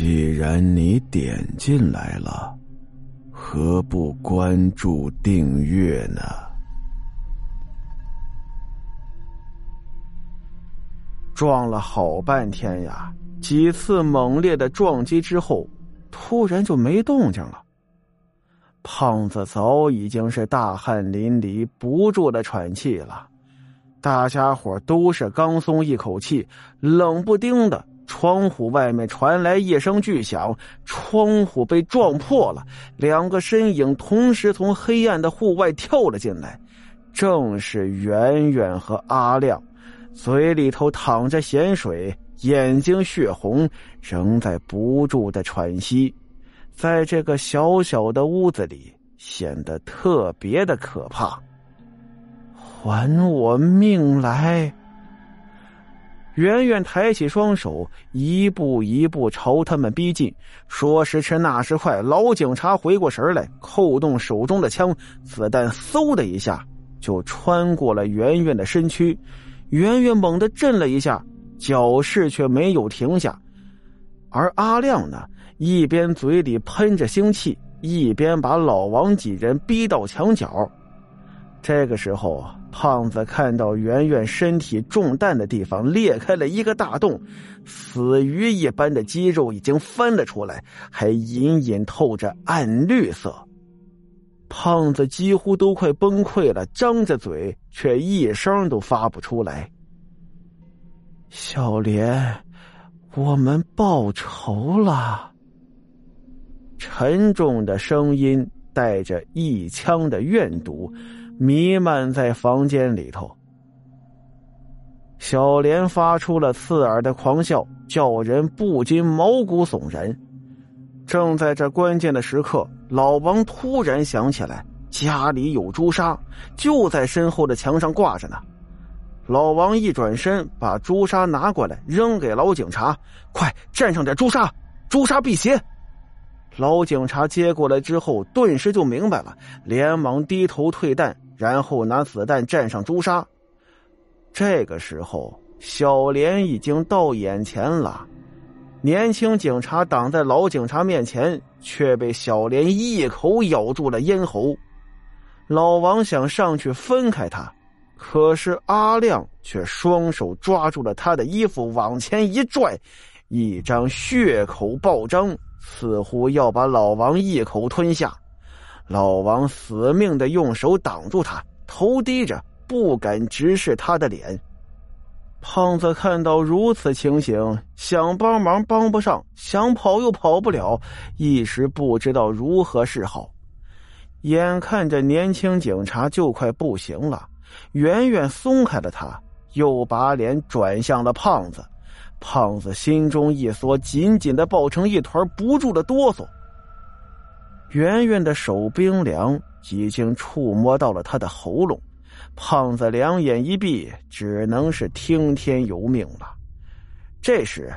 既然你点进来了，何不关注订阅呢？撞了好半天呀，几次猛烈的撞击之后，突然就没动静了。胖子早已经是大汗淋漓，不住的喘气了。大家伙都是刚松一口气，冷不丁的。窗户外面传来一声巨响，窗户被撞破了，两个身影同时从黑暗的户外跳了进来，正是圆圆和阿亮，嘴里头淌着咸水，眼睛血红，仍在不住的喘息，在这个小小的屋子里显得特别的可怕。还我命来！圆圆抬起双手，一步一步朝他们逼近。说时迟，那时快，老警察回过神来，扣动手中的枪，子弹嗖的一下就穿过了圆圆的身躯。圆圆猛地震了一下，脚势却没有停下。而阿亮呢，一边嘴里喷着腥气，一边把老王几人逼到墙角。这个时候，胖子看到圆圆身体中弹的地方裂开了一个大洞，死鱼一般的肌肉已经翻了出来，还隐隐透着暗绿色。胖子几乎都快崩溃了，张着嘴却一声都发不出来。小莲，我们报仇了。沉重的声音带着一腔的怨毒。弥漫在房间里头，小莲发出了刺耳的狂笑，叫人不禁毛骨悚然。正在这关键的时刻，老王突然想起来家里有朱砂，就在身后的墙上挂着呢。老王一转身，把朱砂拿过来，扔给老警察：“快蘸上点朱砂，朱砂辟邪。”老警察接过来之后，顿时就明白了，连忙低头退弹。然后拿子弹蘸上朱砂，这个时候小莲已经到眼前了。年轻警察挡在老警察面前，却被小莲一口咬住了咽喉。老王想上去分开他，可是阿亮却双手抓住了他的衣服，往前一拽，一张血口暴张，似乎要把老王一口吞下。老王死命的用手挡住他，头低着，不敢直视他的脸。胖子看到如此情形，想帮忙帮不上，想跑又跑不了，一时不知道如何是好。眼看着年轻警察就快不行了，远远松开了他，又把脸转向了胖子。胖子心中一缩，紧紧的抱成一团，不住的哆嗦。圆圆的手冰凉，已经触摸到了他的喉咙。胖子两眼一闭，只能是听天由命了。这时，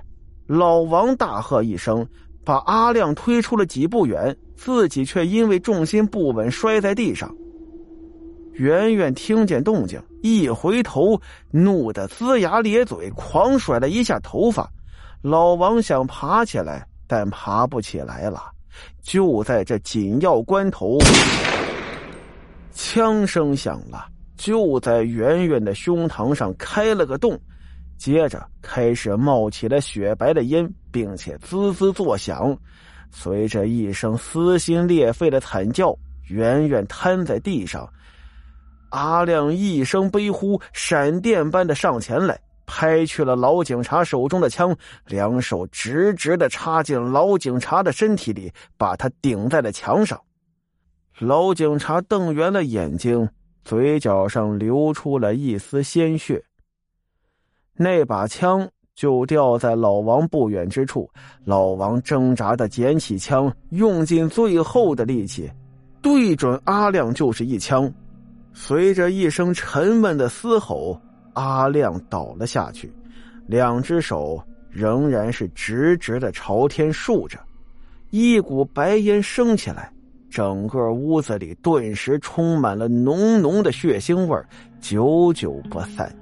老王大喝一声，把阿亮推出了几步远，自己却因为重心不稳摔在地上。圆圆听见动静，一回头，怒得龇牙咧嘴，狂甩了一下头发。老王想爬起来，但爬不起来了。就在这紧要关头，枪声响了，就在圆圆的胸膛上开了个洞，接着开始冒起了雪白的烟，并且滋滋作响。随着一声撕心裂肺的惨叫，圆圆瘫在地上。阿亮一声悲呼，闪电般的上前来。拍去了老警察手中的枪，两手直直的插进老警察的身体里，把他顶在了墙上。老警察瞪圆了眼睛，嘴角上流出了一丝鲜血。那把枪就掉在老王不远之处，老王挣扎的捡起枪，用尽最后的力气，对准阿亮就是一枪。随着一声沉闷的嘶吼。阿亮倒了下去，两只手仍然是直直的朝天竖着，一股白烟升起来，整个屋子里顿时充满了浓浓的血腥味久久不散。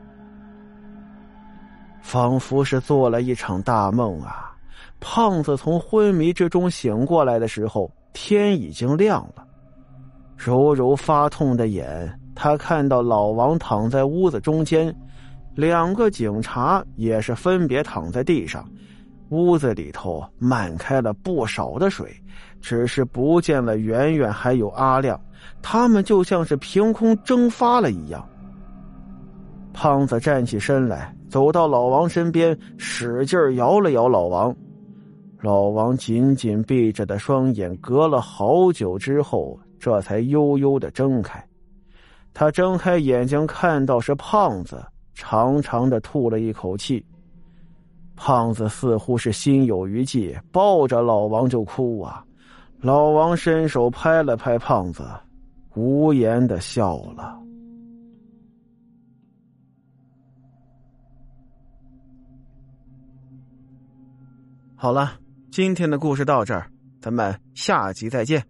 仿佛是做了一场大梦啊！胖子从昏迷之中醒过来的时候，天已经亮了。揉揉发痛的眼，他看到老王躺在屋子中间，两个警察也是分别躺在地上。屋子里头漫开了不少的水，只是不见了圆圆还有阿亮，他们就像是凭空蒸发了一样。胖子站起身来，走到老王身边，使劲摇了摇老王。老王紧紧闭着的双眼，隔了好久之后，这才悠悠的睁开。他睁开眼睛，看到是胖子，长长的吐了一口气。胖子似乎是心有余悸，抱着老王就哭啊。老王伸手拍了拍胖子，无言的笑了。好了，今天的故事到这儿，咱们下集再见。